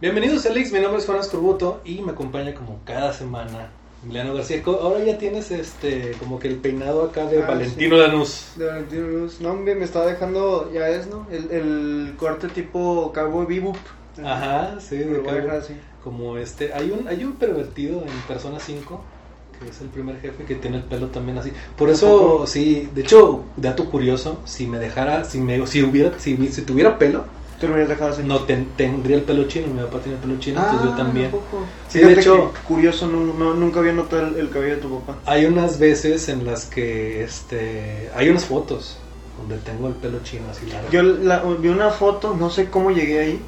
Bienvenidos Alex, mi nombre es Juan Escorbuto y me acompaña como cada semana Emiliano García. Ahora ya tienes este como que el peinado acá de Ah, Valentino Lanús. De Valentino Luz. No, hombre, me estaba dejando, ya es, ¿no? El, el corte tipo Cowboy Bebop. Ajá, sí, de a dejar así. como este, hay un hay un pervertido en Persona 5 que es el primer jefe que tiene el pelo también así. Por ¿A eso sí, de hecho, dato curioso, si me dejara si me si hubiera si, si tuviera pelo, Te lo hubieras dejado así. no ten- tendría el pelo chino, mi papá tiene el pelo chino, entonces yo Ah, también. Sí, de hecho- que curioso, no, no- nunca había notado el, el cabello de tu papá. Hay unas veces en las que este hay unas fotos donde tengo el pelo chino así largo. Yo la- vi una foto, no sé cómo llegué ahí,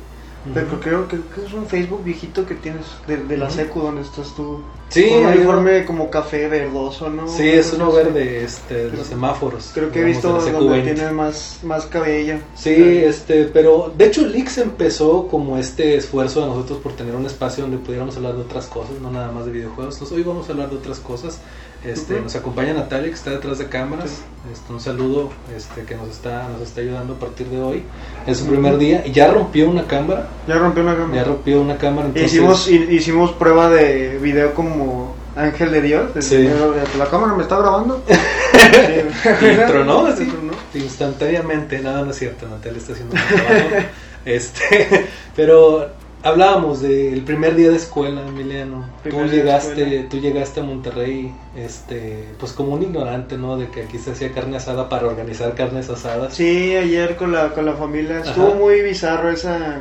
pero Ujú. creo que, que es un Facebook viejito que tienes de, de la secu donde estás tú. Sí, Con un uniforme como café verdoso, ¿no? Sí, es uno verde, este, de los semáforos. Creo que he visto donde CQ20. tienes más, más cabello. Sí, este, pero de hecho Lix empezó como este esfuerzo de nosotros por tener un espacio donde pudiéramos hablar de otras cosas, no nada más de videojuegos. Entonces, hoy vamos a hablar de otras cosas. Este, nos acompaña Natalia que está detrás de cámaras. Sí. Este, un saludo, este, que nos está, nos está ayudando a partir de hoy. Es su primer día y ya rompió una cámara, Ya rompió una gama. ya rompió una cámara. Entonces, Hicimos, hi- hicimos prueba de video como ángel de Dios. Sí. La cámara me está grabando. Y tronó así. Y tronó. instantáneamente, nada, no es cierto, Natalia está haciendo un trabajo. este, pero hablábamos del primer día de escuela, Emiliano. Tú de llegaste, tú llegaste a Monterrey, este, pues como un ignorante, ¿no? De que aquí se hacía carne asada para organizar carnes asadas. Sí, ayer con la, con la familia. Estuvo muy bizarro esa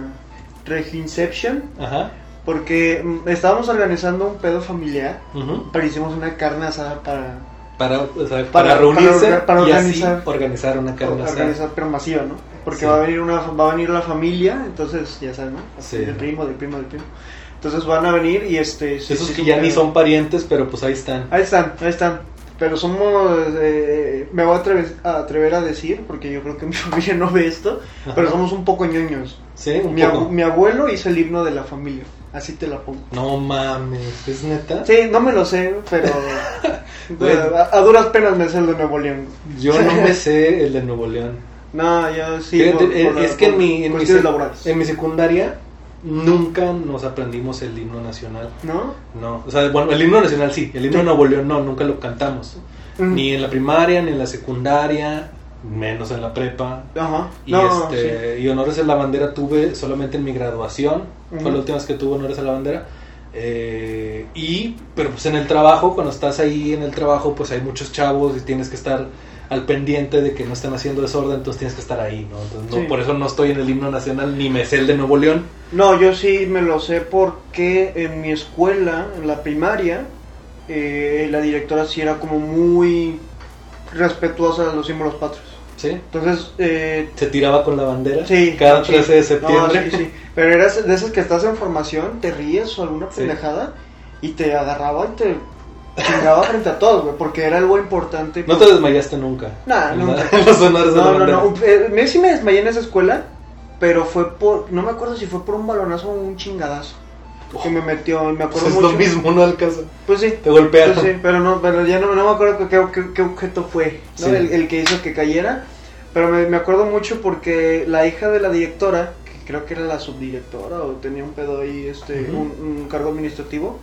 Reginception. Ajá. Porque mm, estábamos organizando un pedo familiar. ujú. Pero hicimos una carne asada para Para, o sea, para, Para- reunirse para orga- para y organizar. así organizar una carne asada. organizar, pero masiva, ¿no? Porque Sí. va a venir una va a venir la familia, entonces ya sabes, ¿no? Sí. Del primo, del primo, del primo. Entonces van a venir y este. sí, Esos que ya ni son parientes, pero pues ahí están. Ahí están, ahí están. Pero somos, eh, me voy a atrever, a atrever a decir, porque yo creo que mi familia no ve esto, pero Ajá. somos un poco ñoños. Sí, un Mi, poco. abu- mi abuelo hizo el himno de la familia, así te la pongo. No mames, ¿es neta? Sí, no me lo sé, pero Bueno. a, a duras penas me sé el de Nuevo León. Yo no me sé el de Nuevo León. No, yo sí. Fíjate, por- eh, por es que en mi, en, mi, en mi secundaria nunca nos aprendimos el himno nacional. ¿No? No, o sea, bueno, el himno nacional sí, el himno Sí. Nuevo León no, nunca lo cantamos. Mm. Ni en la primaria, ni en la secundaria, menos en la prepa. Ajá. Y, No, este, y honores a la bandera tuve solamente en mi graduación, fue la última vez que tuve honores a la bandera. Eh, y, pero pues en el trabajo, cuando estás ahí en el trabajo, pues hay muchos chavos y tienes que estar al pendiente de que no estén haciendo desorden, entonces tienes que estar ahí, ¿no? Entonces, no- Sí. por eso no estoy en el himno nacional ni me sé el de Nuevo León. No, yo sí me lo sé porque en mi escuela, en la primaria, eh, la directora sí era como muy respetuosa de los símbolos patrios. ¿Sí? Entonces, eh, Se tiraba con la bandera sí. cada sí. 13 de No, septiembre. sí, sí. Pero eras de esas que estás en formación, te ríes o alguna pendejada y te agarraba y te chingaba frente a todos, güey, porque era algo importante. No te desmayaste nunca. Nah, nunca. No, no, bandera. no. Eh, sí me desmayé en esa escuela, pero fue por. No me acuerdo si fue por un balonazo o un chingadazo. Que me metió, me Pues acuerdo es mucho. lo mismo, ¿no? Al caso. Pues sí. Te golpearon. Pues sí, pero no, pero ya no, no me acuerdo qué, qué- qué objeto fue, ¿no? Sí. El, el que hizo que cayera. Pero me, me acuerdo mucho porque la hija de la directora, que creo que era la subdirectora o tenía un pedo ahí, este, un cargo administrativo,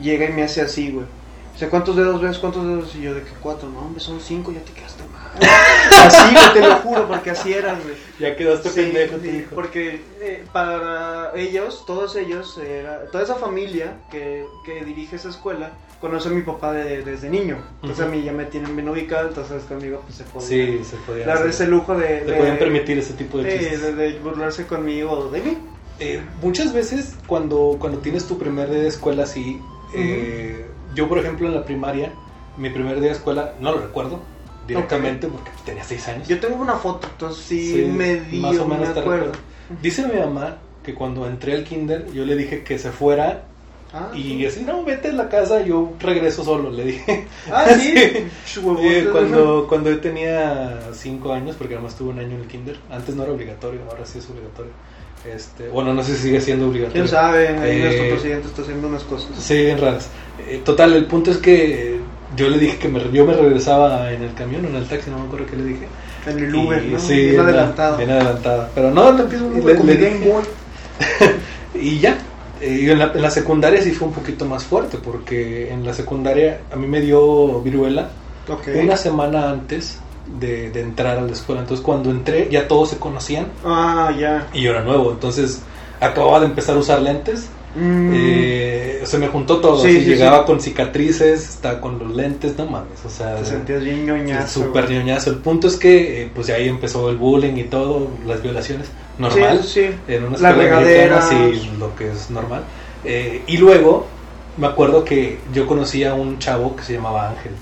llega y me hace así, güey. Dice, ¿cuántos dedos ves? ¿Cuántos dedos? Y yo, ¿de qué cuatro? No, hombre, son cinco, ya te quedaste mal. así, güey, te lo juro, porque así eran, güey. Ya quedaste Sí, pendejo, te sí, dijo. porque eh, para ellos, todos ellos, era- toda esa familia que, que dirige esa escuela, conoce a mi papá de- desde niño. Entonces Ujú. a mí ya me tienen bien ubicado, entonces conmigo pues se podía Sí, se podía. dar ese lujo de... Te podían permitir ese tipo de de, chistes. de- de burlarse conmigo o de mí. Eh, muchas veces cuando, cuando tienes tu primer día de escuela así, eh, yo por ejemplo en la primaria, mi primer día de escuela, no lo recuerdo directamente porque tenía seis años. Yo tengo una foto, entonces sí, Sí, medio más o menos me te acuerdo. recuerdo. Dice mi mamá que cuando entré al kinder yo le dije que se fuera Ah, y sí. así, no, vete a la casa, yo regreso solo, le dije. Ah, sí. Sí. Cuando, cuando yo tenía 5 años, porque además tuve un año en el kinder, antes no era obligatorio, ahora sí es obligatorio. Este, bueno, no sé si sigue siendo obligatorio. ¿Quién sabe? Ahí Eh, nuestro presidente está haciendo unas cosas. Sí, bien raras. Eh, total, el punto es que yo le dije que me, yo me regresaba en el camión o en el taxi, no me acuerdo qué le dije. En el Uber, Y ¿no? sí, bien no, adelantado. Bien adelantado. Pero no, le, Uber le- le dije. Y ya. Eh, y en la, en la secundaria sí fue un poquito más fuerte, porque en la secundaria a mí me dio viruela una semana antes de, de entrar a la escuela. Entonces cuando entré ya todos se conocían Ah, ya. y yo era nuevo. Entonces acababa de empezar a usar lentes. Mm. Eh, se me juntó todo. Sí, llegaba sí. con cicatrices, estaba con los lentes, no mames. O sea, Te sentías bien ñoñazo. súper ñoñazo. El punto es que eh, pues de ahí empezó el bullying y todo, las violaciones. Normal. En una escuela sí, lo que es normal. Eh, y luego me acuerdo que yo conocí a un chavo que se llamaba Ángel.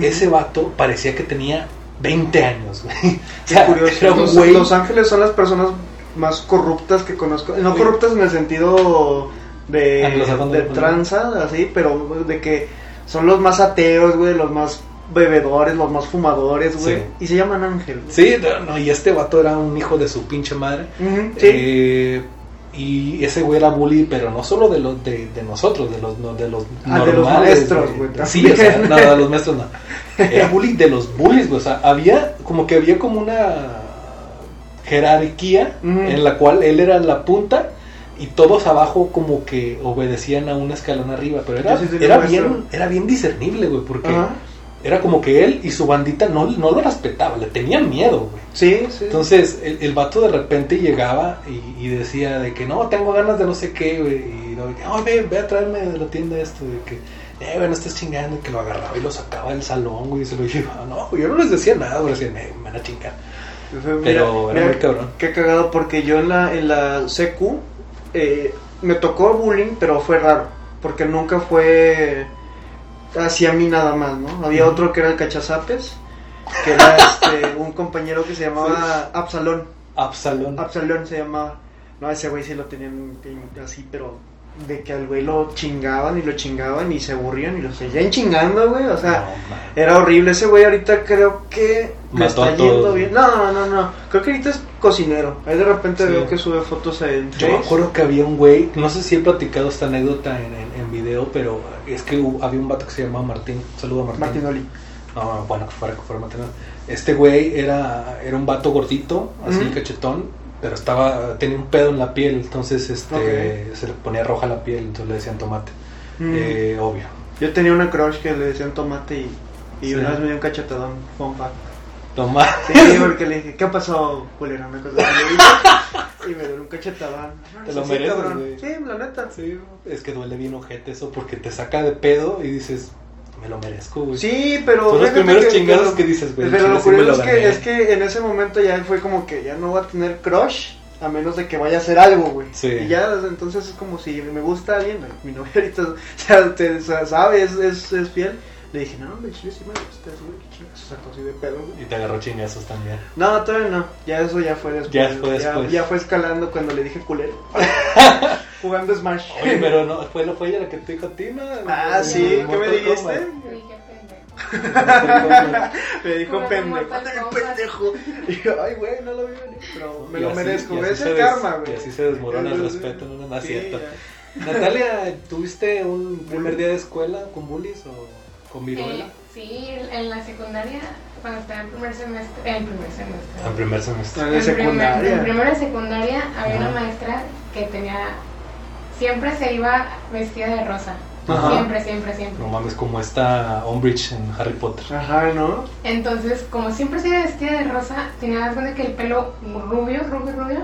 Ese vato parecía que tenía 20 años, güey. O Qué sea, curioso. Los, güey. Los Ángeles son las personas más corruptas que conozco. No corruptas en el sentido de, Anglosajón de tranza, así, pero de que son los más ateos, güey, los más bebedores, los más fumadores, güey. Sí. Y se llaman Ángel. güey. Sí, no, y este vato era un hijo de su pinche madre. Sí. Eh, y ese güey era bully, pero no solo de los de, de nosotros, de los no, de los Ah, de los normales, maestros, güey, Sí, o sea, no, de los maestros no. Era bully de los bullies, güey. O sea, había como que había como una jerarquía en la cual él era la punta y todos abajo como que obedecían a un escalón arriba, pero era, sí era bien era bien discernible, güey, porque. Era como que él y su bandita no, no lo respetaban, le tenían miedo, güey. Sí, sí. Entonces el, el vato de repente llegaba y, y decía de que no, tengo ganas de no sé qué, güey. Y que, "Ay, ve, ve a traerme de la tienda esto, de que, eh, güey, no estés chingando. Y que lo agarraba y lo sacaba del salón, güey, y se lo llevaba. No, güey, yo no les decía nada, güey, decían, me van a chingar. Mira, Pero era mira muy cabrón. Qué cagado, porque yo en la, en la secu eh, me tocó bullying, pero fue raro. Porque nunca fue así a mí nada más, ¿no? Había otro que era el cachazapes, que era este, un compañero que se llamaba Absalón. Absalón. Absalón se llamaba. No, ese güey sí lo tenían así, pero de que al güey lo chingaban y lo chingaban y se aburrían y lo seguían chingando, güey. O sea, No, era horrible ese güey. Ahorita creo que Mató está yendo bien. No, no, no. Creo que ahorita es cocinero. Ahí de repente Sí. veo que sube fotos en Yo me acuerdo que había un güey, no sé si he platicado esta anécdota en, en, en video, pero es que hubo- había un vato que se llamaba Martín. Saludo a Martín. Martín Oli. No, bueno, que fuera, que fuera Martín. Este güey era, era un vato gordito, así Ujú. cachetón, pero estaba tenía un pedo en la piel, entonces este se le ponía roja la piel, entonces le decían tomate. Mm. Eh, obvio. Yo tenía una crush que le decían tomate y, y Sí. una vez me dio un cachetadón. Fun fact. Tomate. Sí, porque le dije, ¿qué pasó, le dije, Y me dio un cachetadón. Te lo Sí, mereces, güey. Sí, la neta. Sí, es que duele bien ojete eso porque te saca de pedo y dices, me lo merezco, güey. Sí, pero. Son los primeros chingados que dices, güey, Pero lo me curioso es, que, es que en ese momento ya fue como que ya no va a tener crush a menos de que vaya a hacer algo, güey. Sí. Y ya entonces es como si me gusta alguien, mi novia ahorita o sea, te- o sea, sabe, es, es, es fiel. Le dije, no, hombre, chile, sí me gusta, güey, qué chingas, o sea, así de pedo, güey. Y te agarró chingazos también. No, todavía no, ya eso ya fue después. Ya fue después. ya fue escalando cuando le dije culero. Jugando Smash. Oye, pero no, fue, fue ella la que te dijo a ti, ¿no? Ah, sí, ¿qué me dijiste? Kombat. Le dije pendejo. Me dijo pendejo, pendejo. Y yo, ay, güey, no lo vi venir. Pero me Y lo así- merezco, Es el karma, güey. Y así se desmorona el respeto, no, no, no es sí, cierto. ya. Natalia, ¿tuviste un primer día de escuela con bullies o con viruela? Eh, sí, en la secundaria, cuando estaba en primer semestre, en primer semestre. En primer semestre. En primer- secundaria. en secundaria había Ajá. una maestra que tenía, siempre se iba vestida de rosa. Ajá. Siempre, siempre, siempre. No mames, como está Umbridge en Harry Potter. Ajá, ¿no? Entonces, como siempre se iba vestida de rosa, tenía más grande que el pelo rubio, rubio, rubio,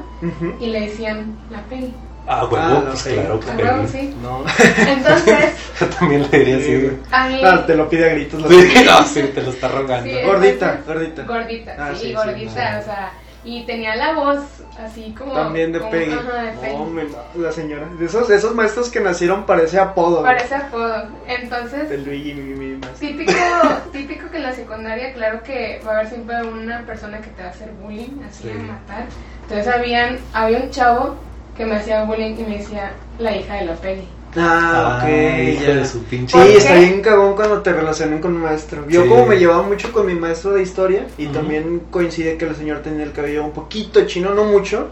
y le decían la Peggy. Ah, huevo, Ah, pues claro que huevo, sí. No. Entonces, Yo también le diría Sí, así. güey. a mí... Ah, te lo pide a gritos. la Sí, no, sí, te lo está rogando. Sí, Gordita, entonces- gordita. Gordita, Ah, sí, sí, sí, gordita, no. o sea, y tenía la voz así como... También de como- Peggy. Ajá, de Peggy. No, me- la señora. De esos, de esos maestros que nacieron parece apodo. Parece apodo. Entonces, De Luigi, mi, mi maestro. típico, típico que en la secundaria, claro que va a haber siempre una persona que te va a hacer bullying, así Sí. a matar. Entonces habían, había un chavo que me hacía bullying y me decía la hija de la Peggy. Ah, ok. Ay, ya. de su pinche. ¿Por Sí, está bien cagón cuando te relacionan con un maestro. Yo Sí. como me llevaba mucho con mi maestro de historia y Ujú. también coincide que el señor tenía el cabello un poquito chino, no mucho,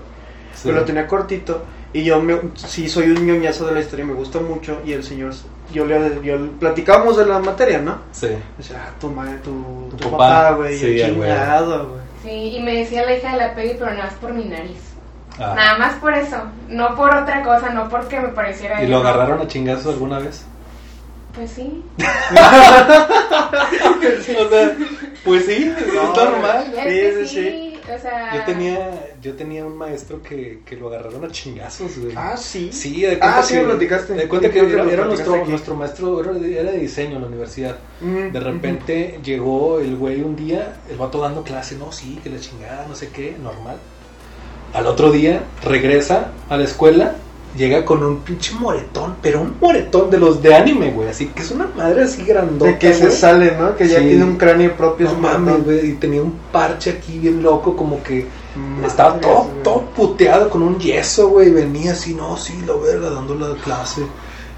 Sí. pero lo tenía cortito. Y yo me, sí soy un ñoñazo de la historia, me gusta mucho y el señor, yo le, yo le- platicábamos de la materia, ¿no? Sí. Decía, ah, tu madre, tu, Tu tu papá. güey, Sí, chingado, güey. Sí, y me decía la hija de la Peggy, pero nada más por mi nariz. Ah. Nada más por eso, no por otra cosa, no porque me pareciera... ¿Y lo no. agarraron a chingazos alguna vez? Pues sí. o sea, pues sí, es No, normal. Es que sí, sí, o sea... Yo tenía, yo tenía un maestro que, que lo agarraron a chingazos, güey. Ah, sí. Sí, de cuenta Ah, sí, que, me platicaste. De cuenta que era, nuestro, aquí. nuestro maestro, era de, era de diseño en la universidad. Mm, De repente llegó el güey un día, el vato dando clase, no, sí, que la chingada, no sé qué, normal. Al otro día regresa a la escuela, llega con un pinche moretón, pero un moretón de los de anime, güey, así que es una madre así grandota. De que se sale, ¿no? Que ya Sí. tiene un cráneo propio. No mames, güey, y tenía un parche aquí bien loco, como que estaba todo, güey. todo puteado con un yeso, güey. Venía así, no, sí, la verga, dando la clase.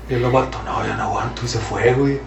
Y el vato, no, ya no aguanto. Y se fue, güey.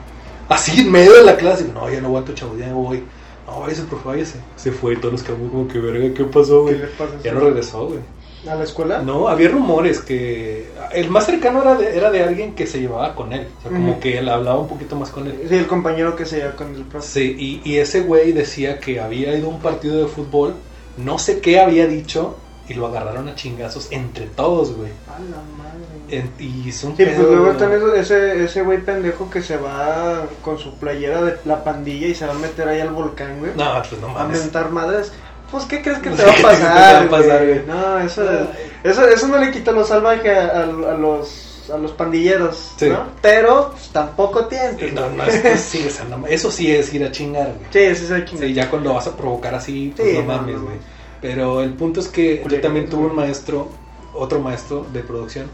Así en medio de la clase. No, ya no aguanto, chavo, ya me voy. No, váyase, profe, váyase. Se fue y todos nos quedamos como que, verga, ¿qué pasó, ¿Qué güey? le pasa? Ya no regresó, güey. ¿A la escuela? No, había rumores que. El más cercano era de, era de alguien que se llevaba con él. O sea, como que él hablaba un poquito más con él. Sí, el compañero que se lleva con el profe. Sí, y, y ese güey decía que había ido a un partido de fútbol, no sé qué había dicho, y lo agarraron a chingazos entre todos, güey. A la madre. Y es un Sí, pues luego están ese, ese güey pendejo que se va con su playera de la pandilla y se va a meter ahí al volcán, güey. No, pues no a mames. mentar madres. Pues, ¿qué crees que No te va a qué crees que te pasar? va a pasar, güey? No, eso, No. eso, eso no le quita lo salvaje a, a- a los, a los pandilleros, Sí. ¿no? Pero pues, tampoco tientes. no, güey. no, es que sí, o sea, no- eso sí es ir a chingar, güey. Sí, sí, sí, Sí, ya cuando vas a provocar así, pues Sí, no mames, güey. Pero el punto es que yo también tuve un maestro, otro maestro de producción,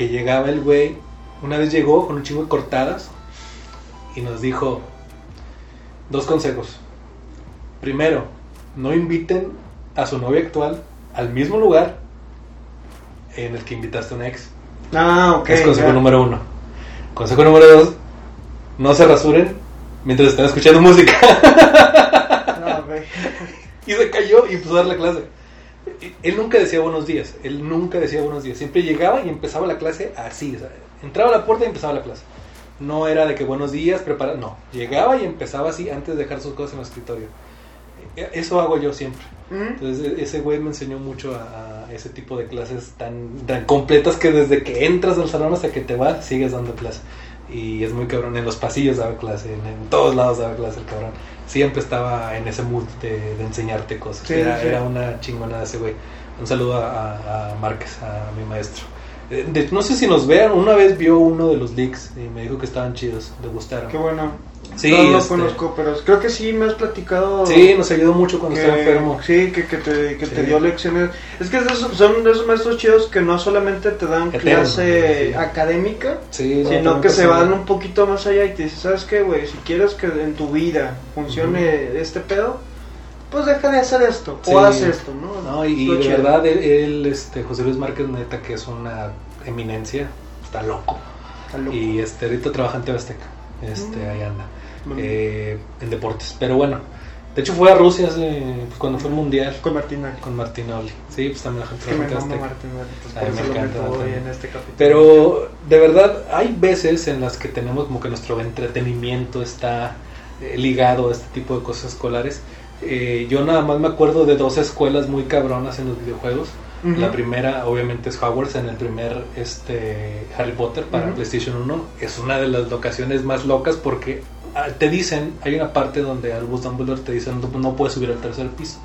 que llegaba el güey, una vez llegó con un chingo de cortadas y nos dijo dos consejos. Primero, no inviten a su novia actual al mismo lugar en el que invitaste a una ex. Ah, ok. es consejo ya. número uno. Consejo número dos, no se rasuren mientras están escuchando música. No. Y se cayó y empezó a dar la clase. Él nunca decía buenos días, él nunca decía buenos días. Siempre llegaba y empezaba la clase así. o sea, entraba a la puerta y empezaba la clase. No era de que buenos días, prepara, no. Llegaba y empezaba así antes de dejar sus cosas en el escritorio. E- Eso hago yo siempre. Mm. Entonces e- ese güey me enseñó mucho a, a ese tipo de clases tan, tan completas que desde que entras al salón hasta que te vas sigues dando clase. Y es muy cabrón, en los pasillos daba clase, en, en todos lados daba clase el cabrón. Siempre estaba en ese mood de, de enseñarte cosas. Sí, era, sí. era una chingona de ese güey. Un saludo a, a- Márquez, a mi maestro. Eh, de- no sé si nos vean, una vez vio uno de los leaks y me dijo que estaban chidos, le gustaron. Qué bueno. Sí, no lo este- conozco, pero creo que sí me has platicado. Sí, nos ayudó mucho cuando que, estaba enfermo. Sí, que, que te, que te dio lecciones. Es que esos- son de esos maestros chidos que no solamente te dan Eterno, clase sí. académica, Sí, sino que se van un poquito más allá y te dicen, ¿sabes qué, güey? Si quieres que en tu vida funcione este pedo, pues deja de hacer esto, o haz esto, ¿no? No, y, de chido. verdad, él, él, este, José Luis Márquez, neta, que es una eminencia, está loco. Está loco. Y este, ahorita trabaja en Azteca, este, Mm. ahí anda, eh, en deportes. Pero bueno, de hecho fue a Rusia hace, pues, cuando fue el Mundial Con Martina. con Martinoli. Sí, pues también la gente me. Martina. pues, A mí por me eso lo encanta en este. Pero de verdad, hay veces en las que tenemos como que nuestro entretenimiento está eh, ligado a este tipo de cosas escolares. Eh, yo nada más me acuerdo de dos escuelas muy cabronas en los videojuegos. La primera, obviamente, es Hogwarts en el primer este, Harry Potter para Ujú. PlayStation 1. Es una de las locaciones más locas porque ah, te dicen, hay una parte donde Albus Dumbledore te dicen no, no puedes subir al tercer piso.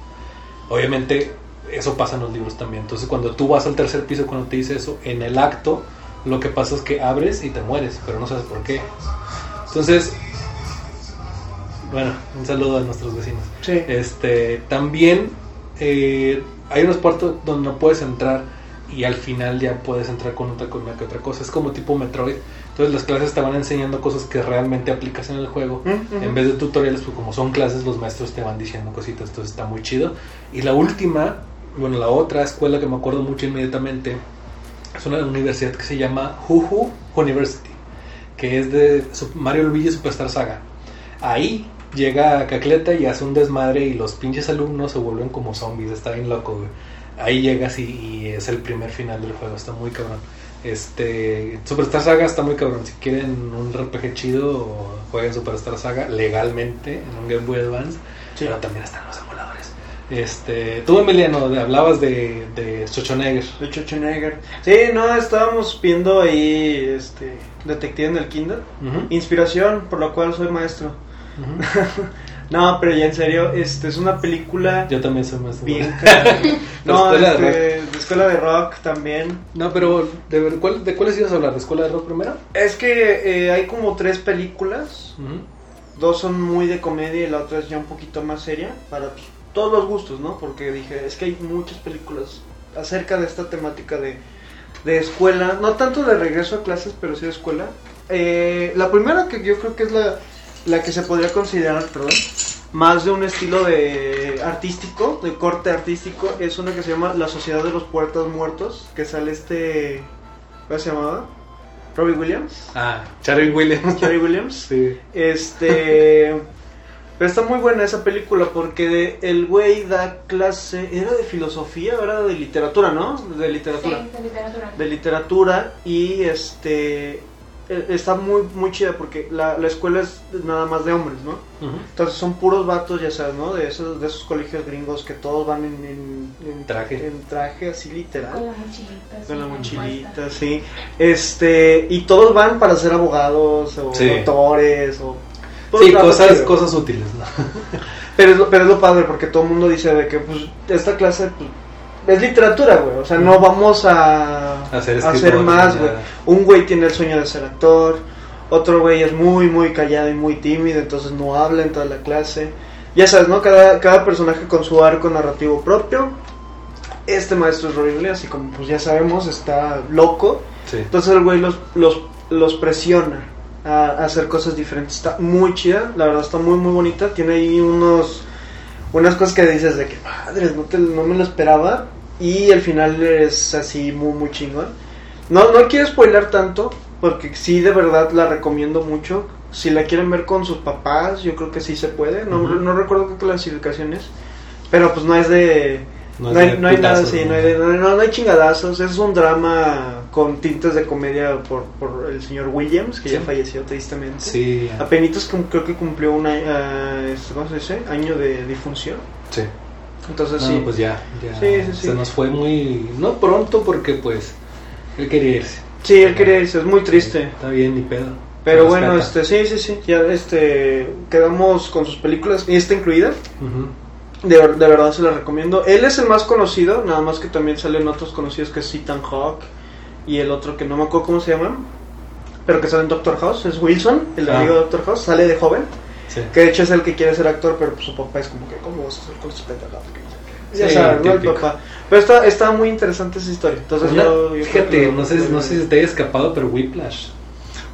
Obviamente, eso pasa en los libros también. Entonces, cuando tú vas al tercer piso, cuando te dice eso, en el acto, lo que pasa es que abres y te mueres, pero no sabes por qué. Entonces, bueno, un saludo a nuestros vecinos. Sí. Este, también eh, hay unos puertos donde no puedes entrar y al final ya puedes entrar con otra, con una que otra cosa. Es como tipo Metroid. Entonces las clases te van enseñando cosas que realmente aplicas en el juego. Ujú. En vez de tutoriales, pues como son clases, los maestros te van diciendo cositas. Entonces está muy chido. Y la última, bueno, la otra escuela que me acuerdo mucho inmediatamente es una universidad que se llama Juju University, que es de Mario Luigi Superstar Saga. Ahí llega Cacleta y hace un desmadre y los pinches alumnos se vuelven como zombies, está bien loco, güey. Ahí llegas y, y es el primer final del juego, está muy cabrón. Este, Superstar Saga está muy cabrón. Si quieren un RPG chido, jueguen Superstar Saga legalmente en un Game Boy Advance. Sí. Pero también están los emuladores. Este, tú, Emiliano, hablabas de, de Schwarzenegger. De Schwarzenegger. Sí, no, estábamos viendo ahí este Detective en el. Ujú, Inspiración, por la cual soy maestro. No, pero ya en serio, este es una película Yo también soy más bien cara. No, escuela de este, de escuela de rock también. No, pero ¿de, cuál- ¿de cuáles ibas a hablar? ¿De Escuela de Rock primero? Es que eh, hay como tres películas. Dos son muy de comedia y la otra es ya un poquito más seria. Para pues, todos los gustos, ¿no? Porque dije, es que hay muchas películas acerca de esta temática de, de escuela. No tanto de regreso a clases, pero sí de escuela. Eh, la primera que yo creo que es la, la que se podría considerar, perdón, más de un estilo de artístico, de corte artístico, es una que se llama La Sociedad de los Puertos Muertos, que sale este... ¿Cómo se llamaba? Robbie Williams. Ah, Charlie Williams. Jerry Williams. Sí. Este. Pero está muy buena esa película porque de- el güey da clase. ¿Era de filosofía o era de literatura, no? De literatura. Sí, de literatura. De literatura y este. Eh, Está muy, muy chida porque la, la escuela es nada más de hombres, ¿no? Entonces son puros vatos, ya sabes, ¿no? De esos, de esos colegios gringos que todos van en, en- en- Traje. En traje así literal. Con la mochilita. Con la mochilita, sí. Este, y todos van para ser abogados o Sí. doctores o... Sí, cosas, cosas útiles, ¿no? Pero es, lo, pero es lo padre porque todo el mundo dice de que pues esta clase pues, es literatura, güey. O sea, no vamos a, Hacer a hacer escritores, más, güey. Un güey tiene el sueño de ser actor, otro güey es muy, muy callado y muy tímido, entonces no habla en toda la clase. Ya sabes, ¿no? Cada, cada personaje con su arco narrativo propio. Este maestro es Williams y como pues ya sabemos está loco. Sí. Entonces el güey los, los, los presiona a, a hacer cosas diferentes. Está muy chida, la verdad está muy muy bonita. Tiene ahí unos unas cosas que dices de que madres, no, te- no me lo esperaba. Y el final es así muy muy chingón. No, no quiero spoiler tanto, porque sí de verdad la recomiendo mucho. Si la quieren ver con sus papás, yo creo que sí se puede. No, Ujú. no recuerdo qué clasificación es. Pero pues no es de... No hay, de no hay nada así, ¿no? hay, de- no, hay chingadazos. Es un drama con tintes de comedia por, por el señor Williams, que ya Sí. falleció tristemente. Sí, Apenitas creo que cumplió un año, este, ¿cómo se dice? año de difunción. sí. Entonces No, sí. pues ya, ya. Sí, sí, sí. Se nos fue muy. No pronto, porque pues. Él quería irse. Sí, él quería irse, es muy triste. Está bien, ni pedo. Pero bueno, este, sí, sí, sí. Ya este, quedamos con sus películas, y esta incluida. Ujú. De, ver- de verdad se la recomiendo. Él es el más conocido, nada más que también salen otros conocidos que es Ethan Hawke y el otro que no me acuerdo cómo se llama, pero que sale en Doctor House, es Wilson, el Ah. amigo de Doctor House, sale de joven, Sí. que de hecho es el que quiere ser actor, pero pues, su papá es como que, ¿cómo vas a hacer con qué. Ya Sí, sabes. El papá. Pero está, está muy interesante esa historia. Entonces Una- yo, fíjate, no sé, no sé si te haya escapado, pero Whiplash.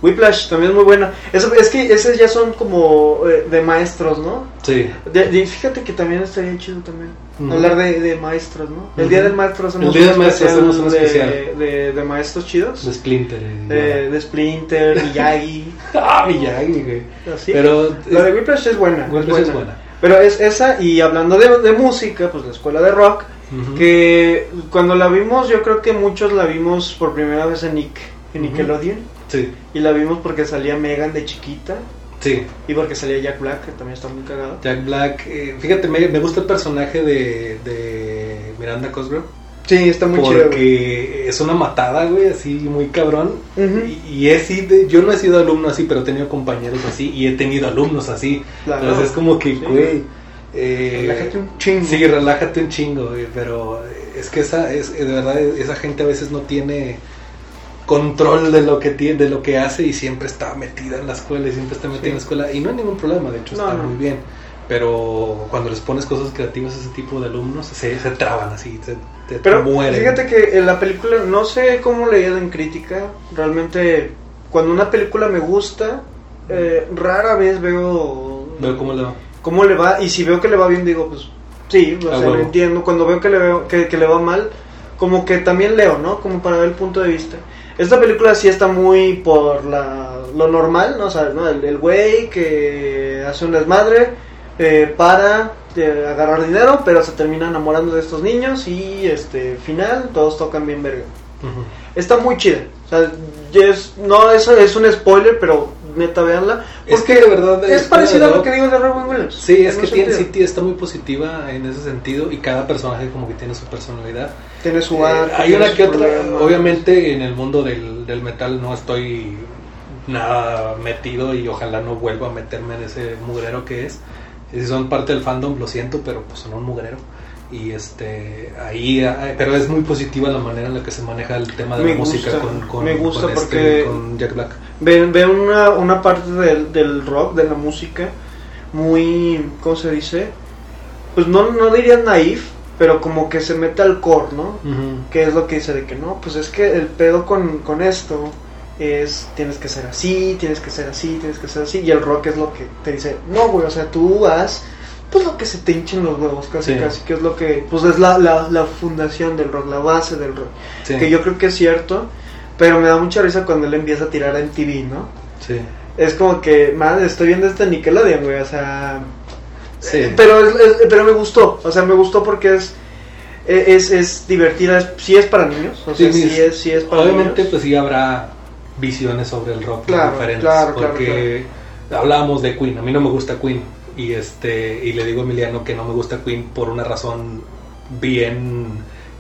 Whiplash también es muy buena. Es, es que esos ya son como eh, de maestros, ¿no? Sí. De- de- fíjate que también estaría chido también hablar de, de maestros, ¿no? El día del maestro hacemos El día del maestro hacemos un especial. De, de maestros chidos. De Splinter. eh, De, Splinter, Miyagi. Ah, Miyagi, güey. así. Pero. La de Whiplash es buena. Whiplash es buena. Pero es esa, y hablando de, de música, pues la escuela de rock, que cuando la vimos, yo creo que muchos la vimos por primera vez en Nick, en. Nickelodeon. Sí, Y la vimos porque salía Megan de chiquita, sí. y porque salía Jack Black, que también está muy cagado. Jack Black. eh, fíjate, me, me gusta el personaje de, de Miranda Cosgrove. Sí, está muy chido. güey. Porque es una matada, güey, así muy cabrón. Ujú. Y, y he sido, yo no he sido alumno así, pero he tenido compañeros así y he tenido alumnos así. Claro. Entonces es como que, Sí. güey. eh, Relájate un chingo. Sí, relájate un chingo, güey, pero es que esa, es, de verdad, esa gente a veces no tiene control de lo que tiene, de lo que hace y siempre está metida en la escuela y siempre está metida Sí. en la escuela y no hay ningún problema, de hecho No, está no. muy bien. Pero cuando les pones cosas creativas a ese tipo de alumnos, se, se traban así, se, te Pero mueren. fíjate que en la película, no sé cómo le en crítica, realmente cuando una película me gusta, eh, rara vez veo, Veo cómo le va. cómo le va y si veo que le va bien digo, pues sí, o A sea, lo huevo. entiendo. Cuando veo que le, veo, que, que le va mal, como que también leo, ¿no? Como para ver el punto de vista. Esta película sí está muy por la, lo normal, ¿no? O sea, ¿no? El el güey que hace un desmadre eh, para eh, agarrar dinero, pero se termina enamorando de estos niños y este final todos tocan bien verga. Está muy chida. O sea, es, no, eso es un spoiler, pero neta, véanla. Es Porque que de verdad es es parecido a lo que digo de Robin Williams. Sí, es que sentido. tí- está muy positiva en ese sentido y cada personaje como que tiene su personalidad. Tiene su Eh, arco. hay una que otra, problemas. obviamente en el mundo del, del metal no estoy nada metido y ojalá no vuelva a meterme en ese mugrero que es. Si son parte del fandom, lo siento, pero pues son un mugrero. Y este, ahí, ah, pero es muy positiva la manera en la que se maneja el tema de Me la música gusta, con, con, me gusta con este- porque- con Jack Black. Ve, ve una, una parte del, del rock, de la música, muy, ¿cómo se dice? Pues no, no diría naif, pero como que se mete al core, ¿no? Que es lo que dice de que no, pues es que el pedo con, con esto es tienes que ser así, tienes que ser así, tienes que ser así. Y el rock es lo que te dice, no, güey, o sea, tú haz pues lo que se te hinchen los huevos, casi, Sí. casi, que es lo que, pues es la, la, la fundación del rock, la base del rock. Sí, Que yo creo que es cierto, pero me da mucha risa cuando él empieza a tirar en TV, ¿no? sí, Es como que, madre, estoy viendo este Nickelodeon, güey, o sea... sí. eh, Pero, es- es- pero me gustó, o sea, me gustó porque es... Es, es divertida, sí es para niños, o sea, Sí, sí, es, sí es para Obviamente, niños. pues sí habrá visiones sobre el rock Claro, diferentes. claro, claro, porque hablábamos de Queen. A mí no me gusta Queen. Y este y le digo a Emiliano que no me gusta Queen por una razón bien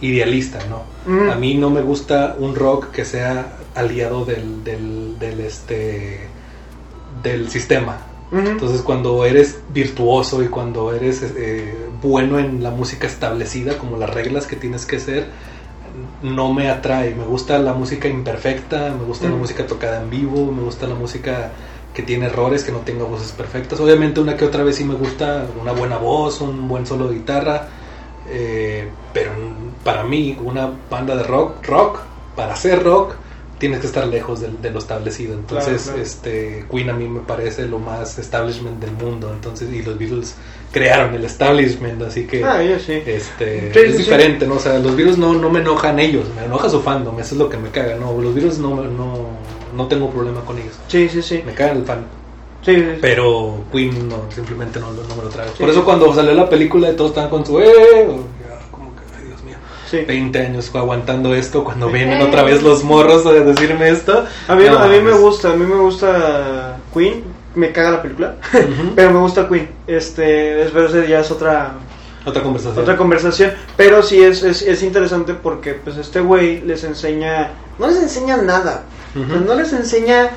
idealista, ¿no? Mm. A mí no me gusta un rock que sea aliado del, del, del este del sistema. Entonces cuando eres virtuoso y cuando eres eh, bueno en la música establecida, como las reglas que tienes que ser, no me atrae. Me gusta la música imperfecta, me gusta la Mm. música tocada en vivo, me gusta la música que tiene errores, que no tenga voces perfectas. Obviamente una que otra vez sí me gusta una buena voz, un buen solo de guitarra, eh, pero para mí una banda de rock, rock, para ser rock, tienes que estar lejos de, de lo establecido. Entonces, Claro, claro. este Queen a mí me parece lo más establishment del mundo. Entonces, y los Beatles crearon el establishment, así que Ah, yo sí. este Sí, es sí, diferente, ¿no? O sea, los Beatles no, no me enojan ellos, me enoja su fandom, eso es lo que me caga, no, los Beatles no, no, no tengo problema con ellos. Sí, sí, sí. Me caga el fan, Sí, sí, sí. pero Queen no, simplemente no, no me lo trago. Por eso cuando salió la película todos estaban con su eh, o- ya, como que, ay Dios mío, Sí. 20 años aguantando esto, cuando vienen otra vez los morros a decirme esto. A mí, no a mí me gusta, a mí me gusta Queen, me caga la película, pero me gusta Queen. Este, es verdad, ya es otra Otra conversación. otra conversación, pero sí es, es, es interesante porque pues este güey les enseña, no les enseña nada, no les enseña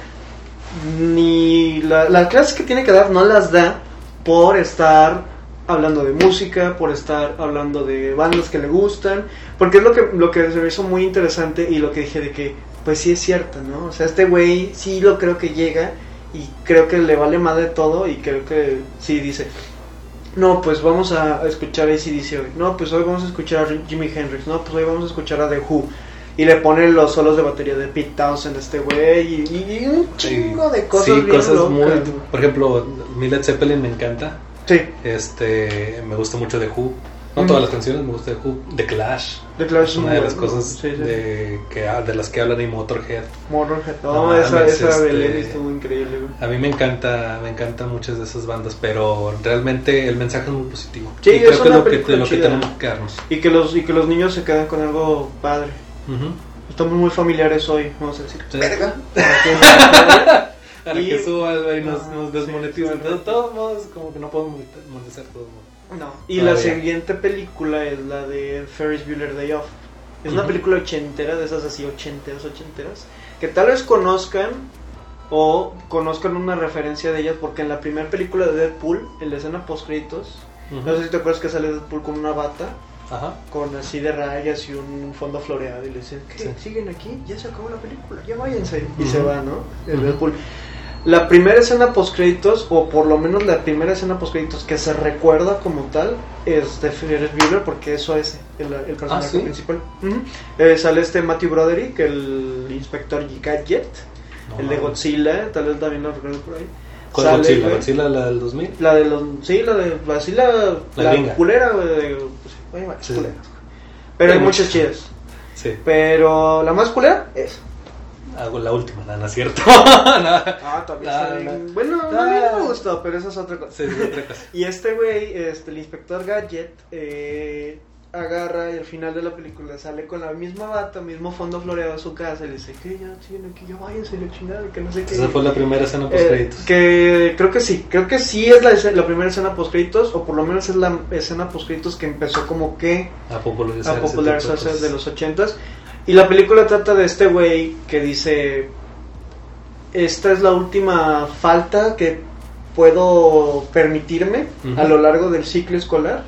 ni la- las clases que tiene que dar, no las da por estar hablando de música, por estar hablando de bandas que le gustan, porque es lo que, lo que se me hizo muy interesante y lo que dije de que, pues sí es cierto, ¿no? O sea, este güey sí lo creo que llega y creo que le vale más de todo y creo que sí dice, no, pues vamos a escuchar ACDC hoy, no, pues hoy vamos a escuchar a Jimi Hendrix, no, pues hoy vamos a escuchar a The Who. Y le pone los solos de batería de Pete Townsend a este güey y, y- un chingo de cosas Sí, bien cosas locas, muy. Por ejemplo, mi Led Zeppelin me encanta. Sí, Este, me gusta mucho de Who. No Mm. todas las canciones, me gusta de Who. The Clash. The Clash Es una de las cosas Sí, sí. De, que, de las que hablan y Motorhead. Motorhead. No, No esa, mames, esa de este- Lenny estuvo increíble. A mí me encanta, me encantan muchas de esas bandas, pero realmente el mensaje es muy positivo. Sí, y es creo que es lo que, lo que tenemos que quedarnos. Y que los, y que los niños se quedan con algo padre. Estamos muy familiares hoy, vamos a decir. Verga. Para Y- que suba y nos, Ah, nos desmonetizan. De todos modos, como que no podemos monetizar todo. No. Y la siguiente película es la de Ferris Bueller Day Off. Es una película ochentera, de esas así ochenteras, ochenteras, que tal vez conozcan o conozcan una referencia de ellas, porque en la primera película de Deadpool, en la escena post créditos, no sé si te acuerdas que sale Deadpool con una bata, Ajá. con así de rayas y un fondo floreado, y le dicen, ¿qué? Sí. ¿Siguen aquí? Ya se acabó la película, ya váyanse. Y se va, ¿no? El. Deadpool. La primera escena post créditos, o por lo menos la primera escena post créditos que se recuerda como tal, es de Ferris Bueller, porque eso es el, el personaje Ah, ¿sí? principal. Eh, sale este Matthew Broderick, el inspector Gadget, No el de. Godzilla, tal vez también lo recuerdo por ahí. ¿Cuál Sale, Godzilla? güey. ¿Godzilla la del 2000? La de los. Sí, la de. Así la. La culera, güey. Pues, Sí. culeras. Pero Hay muchas. chidas. Sí. Pero la más culera es. Hago la última, nada, no es cierto. Nada. Ah, también está bien. Bueno, a mí no me gustó, pero esa es otra cosa. Sí, es otra cosa. Y este güey, este, el inspector Gadget, eh, agarra y al final de la película sale con la misma bata, mismo fondo floreado a su casa y le dice que ya siguen aquí, ya váyanse la chingada, que no sé qué. Esa fue la primera escena post Eh, créditos. que creo que sí, creo que sí es la, la primera escena post créditos, o por lo menos es la escena post créditos que empezó como que a popularizar a popularizarse de los ochentas. Y la película trata de este güey que dice, esta es la última falta que puedo permitirme a lo largo del ciclo escolar.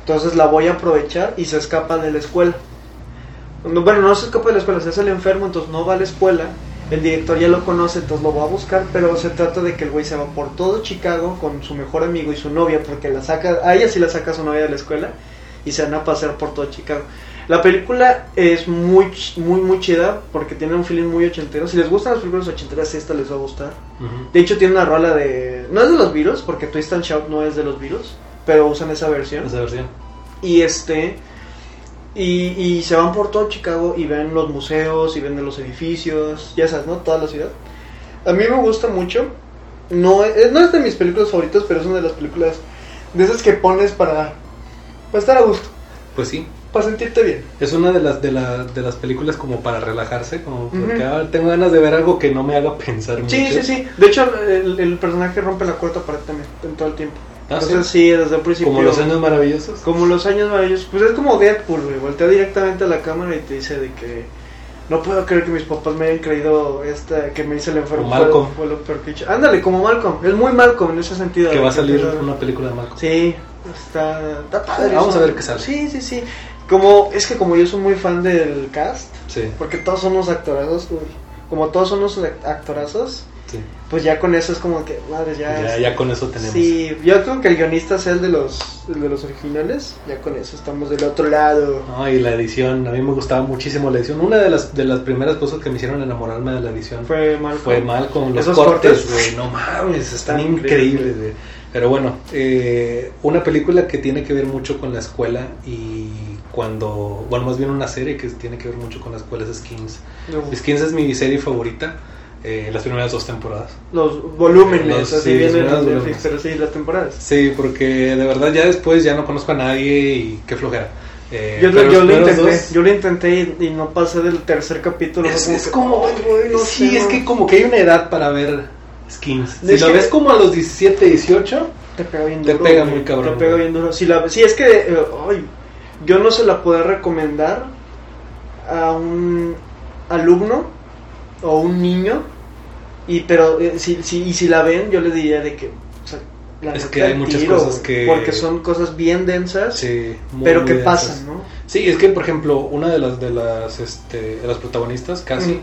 Entonces la voy a aprovechar y se escapa de la escuela. No, bueno, no se escapa de la escuela, se hace el enfermo, entonces no va a la escuela. El director ya lo conoce, entonces lo va a buscar, pero se trata de que el güey se va por todo Chicago con su mejor amigo y su novia, porque la saca, a ella sí la saca su novia de la escuela y se van a pasear por todo Chicago. La película es muy, muy, muy chida porque tiene un feeling muy ochentero. Si les gustan las películas ochenteras, esta les va a gustar. De hecho, tiene una rola de. No es de los virus, porque Twist and Shout no es de los virus, pero usan esa versión. Esa versión. Y este. Y, y se van por todo Chicago y ven los museos y ven de los edificios, ya sabes, ¿no? Toda la ciudad. A mí me gusta mucho. No es, no es de mis películas favoritas, pero es una de las películas de esas que pones para, para estar a gusto, Pues sí. para sentirte bien. Es una de las de, la- de las películas como para relajarse, como porque ah, tengo ganas de ver algo que no me haga pensar mucho. Sí, sí, sí. De hecho, el, el personaje rompe la cuarta pared también en todo el tiempo. Ah, Entonces, sí. sí, desde el principio. Como los años maravillosos. Como los años maravillosos. Pues es como Deadpool, güey. Voltea directamente a la cámara y te dice de que. No puedo creer que mis papás me hayan creído esta, que me hice el enfermo. Como Malcolm. Fue, lo peor que he hecho. Ándale, como Malcolm. Es muy Malcolm en ese sentido. Que va a salir una película de Malcolm. Sí, está, está padre. Vamos eso. a ver qué sale. Sí, sí, sí. Como, es que como yo soy muy fan del cast, Sí, porque todos son unos actorazos, uy, como todos son unos actorazos, sí. pues ya con eso es como que, madre, ya. Ya, es- ya con eso tenemos. Sí, yo creo que el guionista sea el de los, el de los originales, ya con eso estamos del otro lado. No, y la edición, a mí me gustaba muchísimo la edición. Una de las, de las primeras cosas que me hicieron enamorarme de la edición Fue mal. fue mal con los cortes, güey. No mames, están Están increíbles, increíbles. güey. Pero bueno, eh, una película que tiene que ver mucho con la escuela y cuando, bueno, más bien una serie que tiene que ver mucho con la escuela es Skins. No, Skins es mi serie favorita, eh, las primeras dos temporadas. los volúmenes, Los- así sí, vienen los. Netflix, pero sí, las temporadas. Sí, porque de verdad ya después ya no conozco a nadie y qué flojera. Eh, Yo, pero yo lo intenté, dos- yo lo intenté y, y no pasé del tercer capítulo. Es, es que, como, "Ay, güey, no sí, sé, es no". que como que hay una edad para ver skins. Si Es lo ves como a los 17, 18, Te pega bien Te duro. pega güey, muy cabrón, Te pega bien duro. Si, la, si es que, eh, ay, yo no se la puedo recomendar a un alumno o un niño. Y pero eh, si, si, y si la ven, yo les diría de que. la Es que hay muchas tiro, cosas que- Porque son cosas bien densas, sí, muy, pero que pasan, ¿no? Sí, es que por ejemplo, una de las de las este, de las protagonistas, casi, Ujú.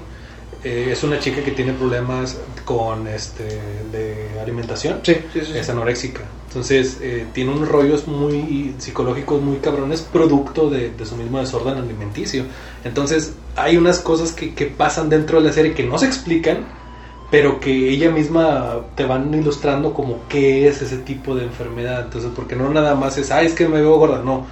Eh, es una chica que tiene problemas con este de alimentación. Sí, sí, sí. es anoréxica. Entonces, eh, tiene unos rollos muy psicológicos muy cabrones, producto de, de su mismo desorden alimenticio. Entonces, hay unas cosas que, que pasan dentro de la serie que no se explican, pero que ella misma te van ilustrando como qué es ese tipo de enfermedad. Entonces, porque no nada más es, ay, es que me veo gorda, no.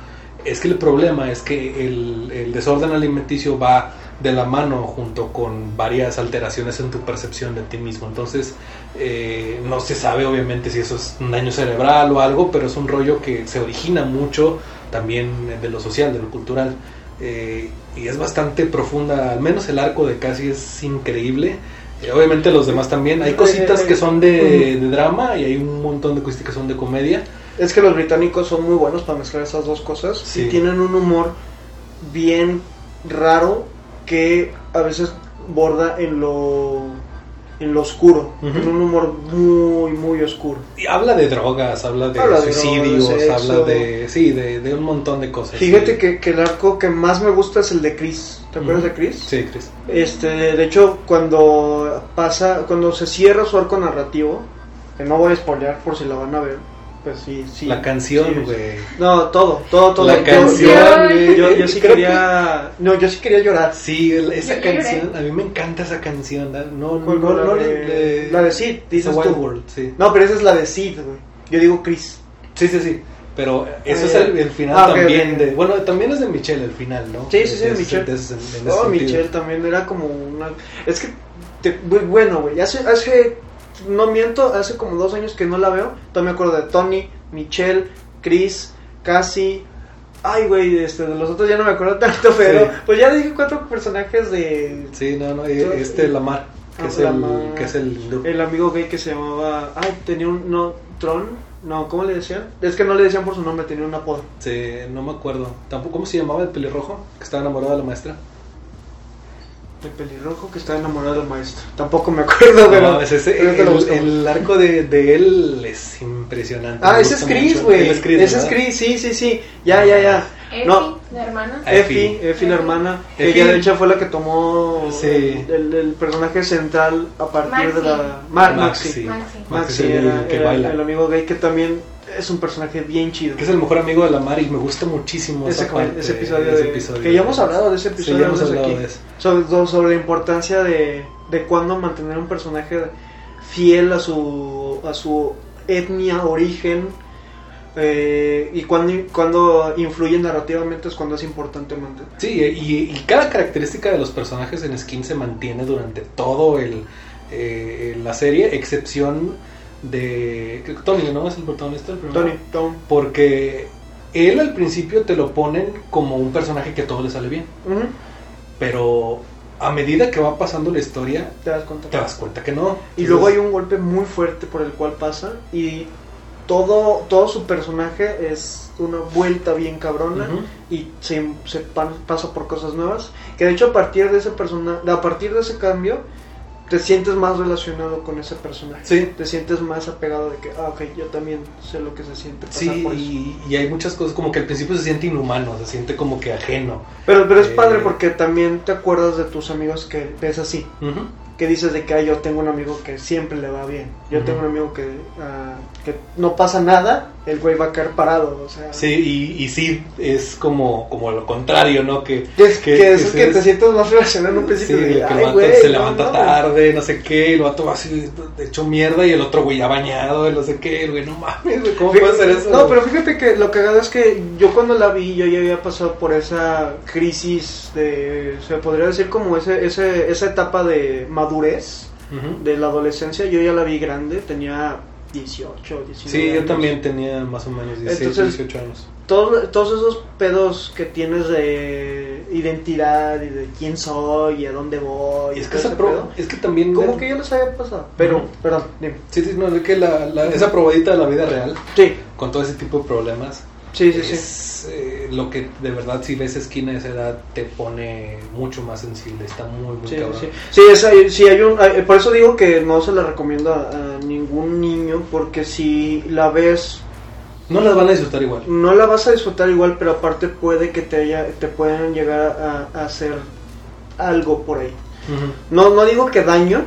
Es que el problema es que el, el desorden alimenticio va de la mano junto con varias alteraciones en tu percepción de ti mismo. Entonces, eh, no se sabe obviamente si eso es un daño cerebral o algo, pero es un rollo que se origina mucho también de lo social, de lo cultural. Eh, y es bastante profunda, al menos el arco de casi es increíble. Eh, obviamente los demás también. Hay cositas que son de, de drama y hay un montón de cositas que son de comedia. Es que los británicos son muy buenos para mezclar esas dos cosas Sí. y tienen un humor bien raro que a veces borda en lo en lo oscuro, en un humor muy muy oscuro. Y habla de drogas, habla de Habla de suicidios, drogas, habla de... Sí, de, de un montón de cosas. Fíjate sí. que, que el arco que más me gusta es el de Chris. ¿Te acuerdas de Chris? Sí, Chris. Este, de hecho, cuando pasa, cuando se cierra su arco narrativo, que no voy a spoilear por si la van a ver, pues sí, sí. La canción, sí, güey. No, todo, todo, todo. La Yo- canción, Yo, yo, yo sí Creo quería. No, yo sí quería llorar. Sí, esa Yo lloré. canción, a mí me encanta esa canción. ¿no? No, no, la, no de, le- la de Sid, dices The Wild tú. World, sí. No, pero esa es la de Sid, güey. Yo digo Chris. Sí, sí, sí. Pero eso Ah, es ya. el, el final Ah, también de... Bueno, también es de Michelle el final, ¿no? Sí, sí, sí, De de Michelle. de ese- Oh. Michelle también era como una. Es que, te- bu- bueno, güey, hace, hace. No miento, hace como dos años que no la veo. Todavía me acuerdo de Tony, Michelle, Chris, Cassie. Ay, güey, este, de los otros ya no me acuerdo tanto, pero Sí. pues ya dije cuatro personajes de Sí, no, no, este Lamar, que Ah, es el, que es el el amigo gay que se llamaba, ay, tenía un no Tron, no, ¿cómo le decían? Es que no le decían por su nombre, tenía un apodo. Sí, no me acuerdo. Tampoco, ¿cómo se llamaba el pelirrojo? Que estaba enamorado de la maestra. El pelirrojo que estaba enamorado del maestro. Tampoco me acuerdo, pero. No, es ese- pero el, arco de, de él es impresionante. Ah, ese es Chris, güey. Él es Chris, Ese es. Chris, sí, sí, sí. Ya, ya, ya. Effie, No. la hermana. Ah, Effie, Effie. Effie la hermana, Effie. ella de hecho fue la que tomó Sí. el, el personaje central a partir de la... Mar- Maxi. Maxi. Maxi. Maxi es el era, que era baila. el amigo gay que también es un personaje bien chido. Que es el mejor amigo de la Mar y me gusta muchísimo Ese, esa parte, ese episodio, ese de- episodio. que ya hemos hablado de ese Sí, episodio ya hemos hablado aquí. de eso. sobre, sobre la importancia de, de cuándo mantener un personaje fiel a su, a su etnia, origen, eh, y cuando, cuando influye narrativamente es cuando es importante mantener. Sí, y, y cada característica de los personajes en Skin se mantiene durante todo el eh, la serie, excepción de creo que Tony, ¿no? Es el protagonista del primer Tony, Tom. Porque él al principio te lo ponen como un personaje que todo le sale bien, Ujú, pero a medida que va pasando la historia Te das cuenta. te das cuenta que no. Y luego hay un golpe muy fuerte por el cual pasa y todo, todo su personaje es una vuelta bien cabrona Ujú. y se, se pa- pasa por cosas nuevas. Que de hecho a partir de ese persona, a partir de ese cambio te sientes más relacionado con ese personaje. Sí. Te sientes más apegado de que, ah, ok, yo también sé lo que se siente pasar Sí, por eso. y, y hay muchas cosas como que al principio se siente inhumano, se siente como que ajeno. Pero, pero es Eh. padre porque también te acuerdas de tus amigos que ves así. Que dices de que "Ah, yo tengo un amigo que siempre le va bien. Yo tengo un amigo que, ah, que no pasa nada, el güey va a caer parado. O sea, Sí, y, y sí, es como, como lo contrario, ¿no? Que, que es que- que, es que que es- te sientes más relacionado en un Sí, principio. que de, el "Ay, vato güey, se levanta mames". tarde, no sé qué, el vato va así hecho mierda y el otro güey ya bañado, y no sé qué, el güey, no mames, güey, ¿cómo puede ser eso? No, pero fíjate que lo cagado es que yo cuando la vi, yo ya había pasado por esa crisis de, se podría decir como ese, ese, esa etapa de madurez de la adolescencia. Yo ya la vi grande, tenía 18, 19 Sí, yo también tenía más o menos 16, Entonces- 18 años. todos, todos esos pedos que tienes de identidad y de quién soy y a dónde voy. Y es que, todo esa ese pro- pedo, es que también... como que ya les había pasado. Pero, perdón, dime. Sí, sí, no, es que la, la- esa probadita de la vida real, Sí, con todo ese tipo de problemas, sí, sí, sí. es eh, lo que de verdad si ves esquina a esa edad te pone mucho más sensible, está muy, muy Sí, cabrón. sí. Sí, es sí, hay un, hay- por eso digo que no se la recomiendo a, a ningún niño, porque si la ves, No las van a disfrutar igual. no la vas a disfrutar igual, pero aparte puede que te, haya, te puedan llegar a, a hacer algo por ahí. Ujú. No, no digo que daño,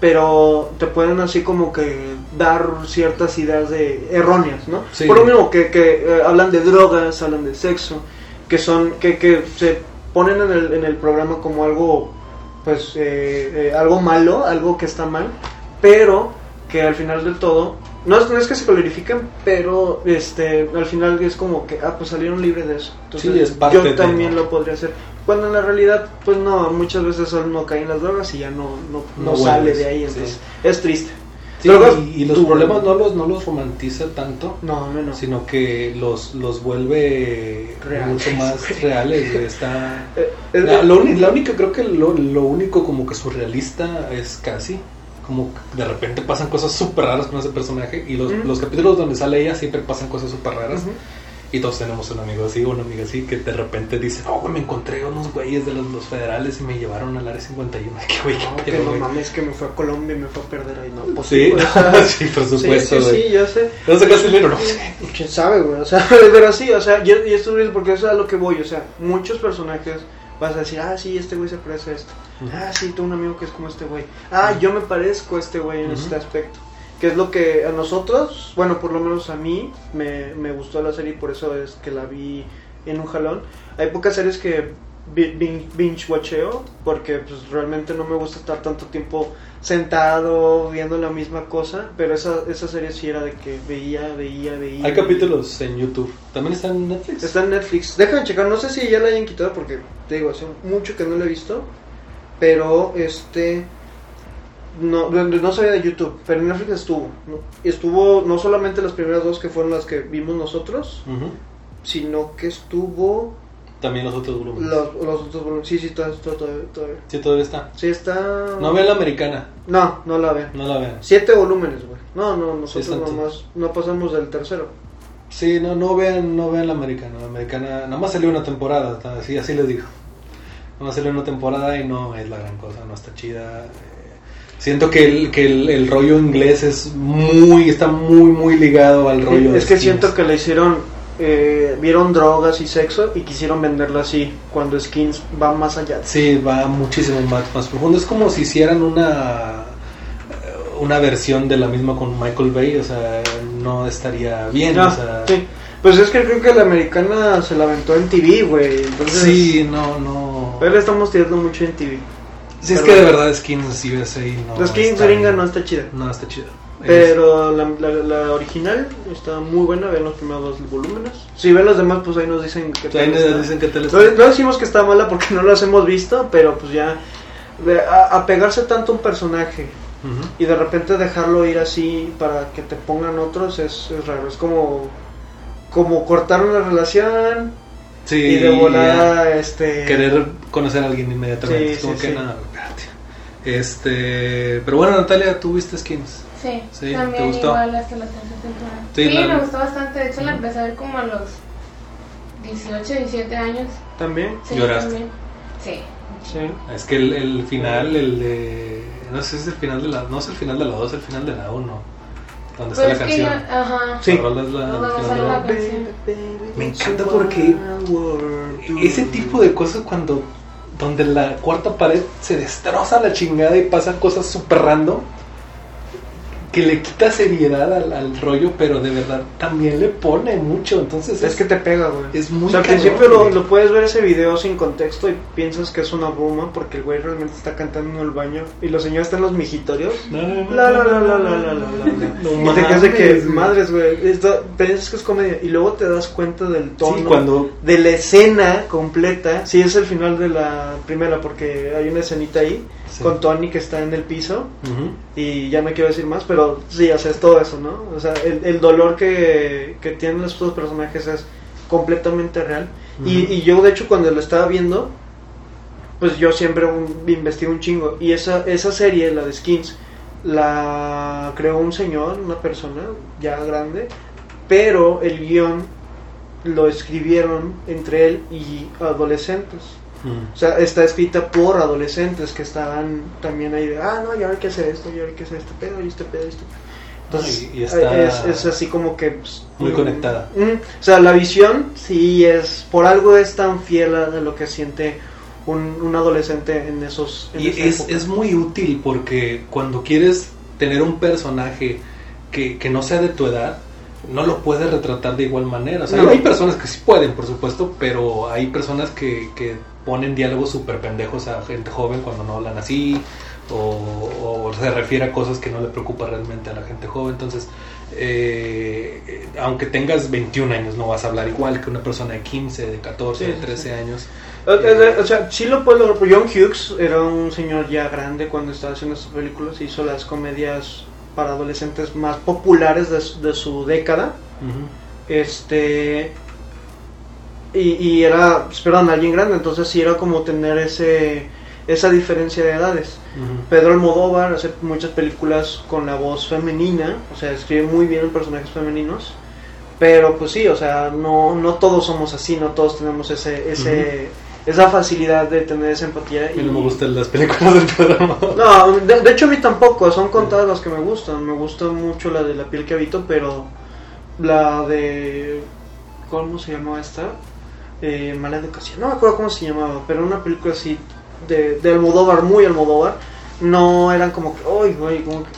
pero te pueden así como que dar ciertas ideas de erróneas, ¿no? Sí. Por lo mismo que, que eh, hablan de drogas, hablan de sexo, que son que, que se ponen en el, en el programa como algo pues eh, eh, algo malo, algo que está mal, pero que al final del todo no es, no es que se glorifiquen, pero este al final es como que ah pues salieron libres de eso. Entonces Sí, es parte yo de, también lo podría hacer. Cuando en la realidad pues no, muchas veces solo no caen las drogas y ya no no, no No sale de ahí, sí. entonces es triste. Sí, y, y los problemas no los, no los romantiza tanto, No, no, no. sino que los, los vuelve Reales, mucho más reales. Está... Eh, La, lo la única, creo que lo, lo único como que surrealista es casi. Como que de repente pasan cosas súper raras con ese personaje. Y los, los capítulos donde sale ella siempre pasan cosas súper raras. Y todos tenemos un amigo así, una amiga así, que de repente dice: No, güey, me encontré unos güeyes de los, los federales y me llevaron al área 51. Que güey, No, qué que pedo, no güey. mames, que me fue a Colombia y me fue a perder ahí. No, pues Sí, o sí, por sí, supuesto, sí, güey. sí, ya sé. ¿No sacaste el libro? No sé. ¿Quién sabe, güey? O sea, pero sí, o sea, yo, y esto es porque eso es a lo que voy. O sea, muchos personajes vas a decir, ah, sí, este güey se parece a esto. Ah, sí, tengo un amigo que es como este güey. Ah, yo me parezco a este güey en este aspecto. Que es lo que a nosotros, bueno, por lo menos a mí, me, me gustó la serie y por eso es que la vi en un jalón. Hay pocas series que bi- bin- binge watcheo porque pues realmente no me gusta estar tanto tiempo sentado viendo la misma cosa, pero esa, esa serie sí era de que veía, veía, veía. Hay capítulos en YouTube. ¿También están en Netflix? Está en Netflix. Déjame checar, no sé si ya la hayan quitado porque te digo, hace mucho que no la he visto. Pero este. No, no no sabía de YouTube, pero en Netflix estuvo. ¿no? Y estuvo no solamente las primeras dos que fueron las que vimos nosotros, sino que estuvo También los otros volúmenes. los, los otros volúmenes. Sí, sí, todavía, todavía, todavía. Sí, todavía está. Sí, está... No vean la americana. No, no la ven. No la vean. Siete volúmenes, güey. No, no, nosotros Sí, nomás no pasamos del tercero. Sí, no, no vean, no vean la americana. La americana, nada más salió una temporada, así, así les digo. Nada más salió una temporada y no es la gran cosa, no está chida. Siento que el, que el, el rollo inglés es muy, está muy, muy ligado al rollo de es que Skins. siento que le hicieron, eh, vieron drogas y sexo y quisieron venderlo así, cuando Skins va más allá. Sí, va muchísimo más, más profundo. Es como si hicieran una una versión de la misma con Michael Bay, o sea, no estaría bien, Ah, o sea, sí. Pues es que creo que la americana se la aventó en TV, güey. Entonces, sí, no, no. Hoy le estamos tirando mucho en TV. Sí, es que de verdad Skins USA no. la Skins gringa no está chida. No está chida. Pero la, la, la original está muy buena, ven los primeros dos volúmenes. Si ven los demás, pues ahí nos dicen que Es- ahí tal está. nos dicen que tal está. No, no decimos que está mala porque no las hemos visto, pero pues ya apegarse tanto a un personaje Ujú. y de repente dejarlo ir así para que te pongan otros es, es raro. Es como como cortar una relación Sí, y de volada este querer conocer a alguien inmediatamente. Sí, es como sí, que nada. Este, pero bueno, Natalia, ¿tú viste Skins? Sí, Sí, ¿te también gustó? igual hasta la tercera temporada. Sí, Sí, la- me gustó bastante. De hecho, la empecé a ver como a los 18, 17 años. también. Sí, ¿Lloraste? también. Sí. Sí. Es que el, el final, el de. No sé si es el final de la. No es el final de la 2, es el final de la 1. Donde está Pero la es canción. ya, ajá. Sí. No, no, la- canción. Me encanta porque Ese tipo de cosas cuando. Donde la cuarta pared se destroza la chingada y pasan cosas súper random. Que le quita seriedad al, al rollo, pero de verdad también le pone mucho. Entonces Es que te pega, güey. es muy o sea, al principio lo, lo puedes ver ese video sin contexto y piensas que es una broma porque el güey realmente está cantando en el baño y los señores están en los migitorios. No, no, no, La, la, la, la, la, la, la, Y te quedas de que, madres, güey, piensas que es comedia y luego te das cuenta del tono Sí, cuando de la escena completa. Sí, es el final de la primera porque hay una escenita ahí Sí. con Tony que está en el piso Ujú. y ya no quiero decir más, pero sí, o sea, es todo eso, ¿no? O sea, el, el dolor que, que tienen estos personajes es completamente real. y, y yo, de hecho, cuando lo estaba viendo, pues yo siempre un, investigué un chingo. Y esa, esa serie, la de Skins, la creó un señor, una persona ya grande, pero el guion lo escribieron entre él y adolescentes. Ujú. O sea, está escrita por adolescentes que estaban también ahí de, ah, no, ya hay que hacer esto, ya hay que hacer este pedo, y este pedo, y este pedo. Entonces, Ah, y- y está- es, es así como que... pues, Muy mm, conectada. mm, o sea, la visión sí es, por algo es tan fiel a lo que siente un, un adolescente en esos... En Y es, época. es muy útil porque cuando quieres tener un personaje que, que no sea de tu edad, no lo puedes retratar de igual manera. O sea, No. hay personas que sí pueden, por supuesto, pero hay personas que, que ponen diálogos súper pendejos a gente joven cuando no hablan así, o, o se refiere a cosas que no le preocupa realmente a la gente joven. Entonces, eh, eh, aunque tengas 21 años, no vas a hablar igual que una persona de 15, de 14, Sí, de sí, 13 sí. años. O, o- o sea, sí lo puedo lograr. John Hughes era un señor ya grande cuando estaba haciendo estas películas. Hizo las comedias para adolescentes más populares de, su- de su década. Ujú. Este. Y, y era, pues, perdón, alguien grande. Entonces sí era como tener ese esa diferencia de edades. Pedro Almodóvar hace muchas películas con la voz femenina. O sea, escribe muy bien en personajes femeninos. Pero pues sí, o sea, no, no todos somos así, no todos tenemos ese, ese, esa facilidad de tener esa empatía. A mí no me gustan las películas del Pedro Almodóvar. No, de, de hecho a mí tampoco, son contadas las que me gustan. Me gusta mucho la de la piel que habito, pero la de... ¿Cómo se llamaba esta? Eh, Mala Educación. No me acuerdo cómo se llamaba, pero una película así de, de Almodóvar, muy Almodóvar. No eran como que... ¡Ay, güey! Como que...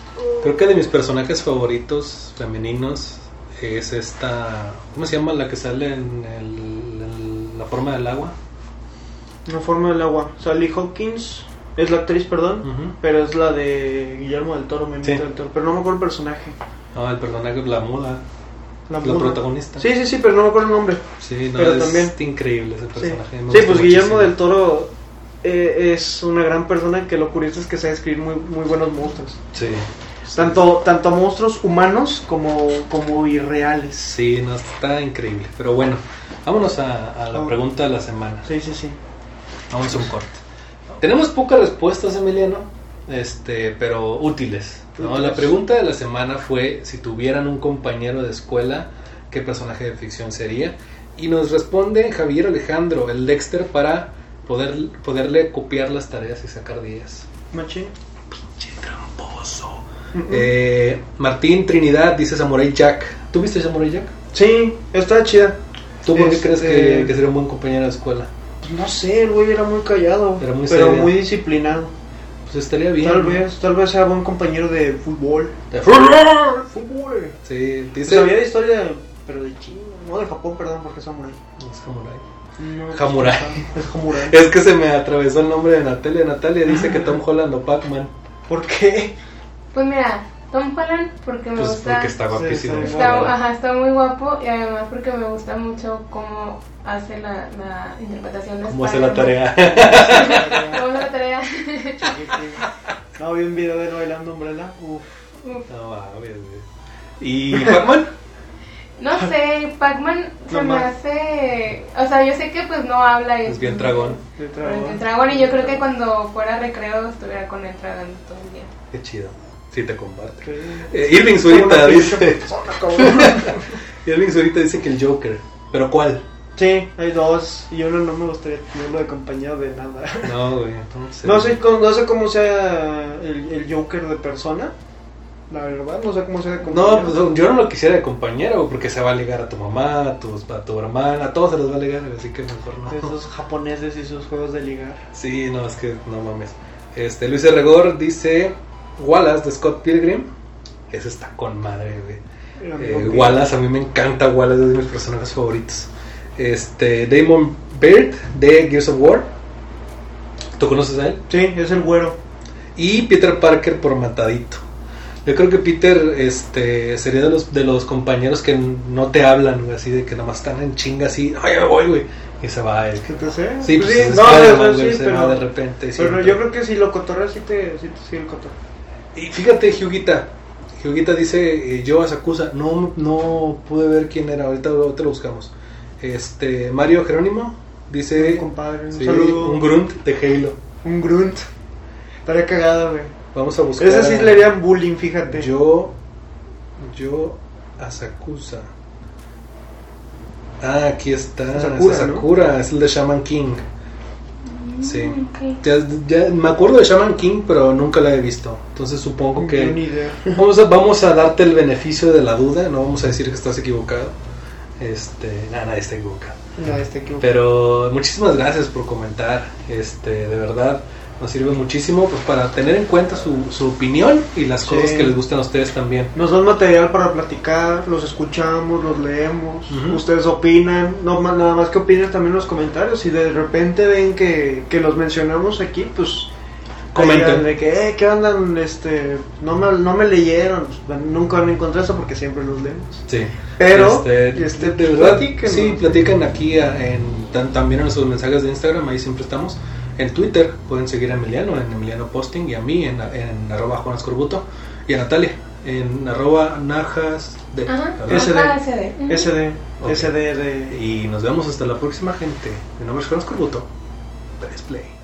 Creo que de mis personajes favoritos femeninos es esta. ¿Cómo se llama la que sale en, el- en la forma del agua? La forma del agua. Sally Hawkins es la actriz, perdón. Pero es la de Guillermo del Toro, Memito Sí. del Toro. Pero no me acuerdo el personaje. No, el personaje, la muda, La, protagonista. Sí, sí, sí, pero no me acuerdo el nombre. Sí, no, Pero es también- increíble ese personaje. Sí, pues Guillermo del Toro eh, es una gran persona que lo curioso es que sabe escribir muy, muy buenos monstruos. Sí. Tanto, tanto monstruos humanos como, como irreales. Sí, no, está increíble. Pero bueno, vámonos a, a la Vamos. pregunta de la semana. Sí, sí, sí. Vamos a un corte. Tenemos pocas respuestas, Emiliano, este, pero útiles. ¿no? La pregunta de la semana fue si tuvieran un compañero de escuela, ¿qué personaje de ficción sería? Y nos responde Javier Alejandro, el Dexter, para poder, poderle copiar las tareas y sacar 10. Machín. Pinche tramposo. Eh, Martín Trinidad dice Samurai Jack. ¿Tú viste Samurai Jack? Sí, está chida. ¿Tú por qué Este- crees que, que sería un buen compañero de escuela? Pues no sé, el güey era muy callado. Era muy pero muy disciplinado. Pues estaría bien. Tal vez, tal vez sea buen compañero de fútbol. De- Fútbol. Sí, Pues dice. había historia, pero de China, no de Japón, perdón, porque es samurai. Es Samurai. No, Jamurai. Es Jamurai. Es que se me atravesó el nombre de Natalia. Natalia dice que Tom Holland o Pac-Man. ¿Por qué? Pues mira, Tom Holland porque me Pues gusta. porque está guapísimo. Sí. Está, ajá, está muy guapo y además porque me gusta mucho cómo hace la, la interpretación de ¿Cómo hace la tarea? ¿Cómo hace la tarea? No, vi un video de él bailando Umbrella. Uf. No. ¿Y Pac-Man? No sé, Pac-Man se No me más. hace... O sea, yo sé que pues no habla y Es bien dragón. Es dragón y yo creo que cuando fuera recreo estuviera con él tragando todo el día. Qué chido. Sí, te comparte. Eh, Irving Zurita dice. Irving Zurita dice que el Joker. ¿Pero cuál? Sí, hay dos. Y uno no me gustaría tenerlo de compañero de nada. No, güey. entonces- No sé, cómo- no sé cómo sea el, el Joker de persona. La verdad, no sé cómo sea de compañero. No, pues yo no lo quisiera de compañero porque se va a ligar a tu mamá, a tu, a tu hermana, a todos se los va a ligar, así que mejor no. Esos japoneses y sus juegos de ligar. Sí, no, es que no mames. Este, Luis Regor dice Wallace de Scott Pilgrim. Ese está con madre, güey. Eh, Wallace, a mí me encanta Wallace, es de mis personajes favoritos. Este, Damon Baird de Gears of War. ¿Tú conoces a él? Sí, es el güero. Y Peter Parker por matadito. Yo creo que Peter este, sería de los, de los compañeros que no te hablan, güey, así de que nomás están en chinga así, ay, me voy, güey. Y se va él. ¿Qué te sé? Sí, pues, es no, no, sí, se pero, va de repente. pero siempre. yo creo que si lo cotorreas, sí te, sí te sigue el cotorreo. Y fíjate, Hyugita. Hyugita dice eh, Joe Asakusa. No, no pude ver quién era. Ahorita, ahorita lo buscamos. Este, Mario Jerónimo dice. Un compadre, un sí, saludo. un grunt de Halo. Un grunt. Estaría cagada, güey. Vamos a buscar. Ese sí a- le harían bullying, fíjate. Yo. Yo Asakusa. Ah, aquí está. Sakura, es ¿no? Sakura, es el de Shaman King. Sí. Ya, ya me acuerdo de Shaman King, pero nunca la he visto. Entonces supongo que. Yo ni idea. Vamos a, vamos a darte el beneficio de la duda, no vamos a decir que estás equivocado. Este, nada, nadie está equivocado. No, este equivoco. Pero muchísimas gracias por comentar. Este, de verdad, nos sirve muchísimo pues, para tener en cuenta su, su opinión y las Sí. cosas que les gustan a ustedes también. Nos dan material para platicar, los escuchamos, los leemos, Ujú. ustedes opinan, no nada más que opinen también en los comentarios. Si de repente ven que, que los mencionamos aquí, pues Comenten. de que, eh, ¿qué andan? Este, no me, no me leyeron, Pues, nunca van a encontrar eso porque siempre los leemos. Sí. Pero, Este, este, de pues, verdad, platíquenos. sí, platican aquí a- en, tan- también en nuestros mensajes de Instagram, ahí siempre estamos. En Twitter pueden seguir a Emiliano en Emiliano Posting y a mí en, en arroba Juan Escorbuto y a Natalia en arroba Najas de. SD. SD. SD. SD de... Y nos vemos hasta la próxima gente. Mi nombre es Juan Escorbuto. Press play.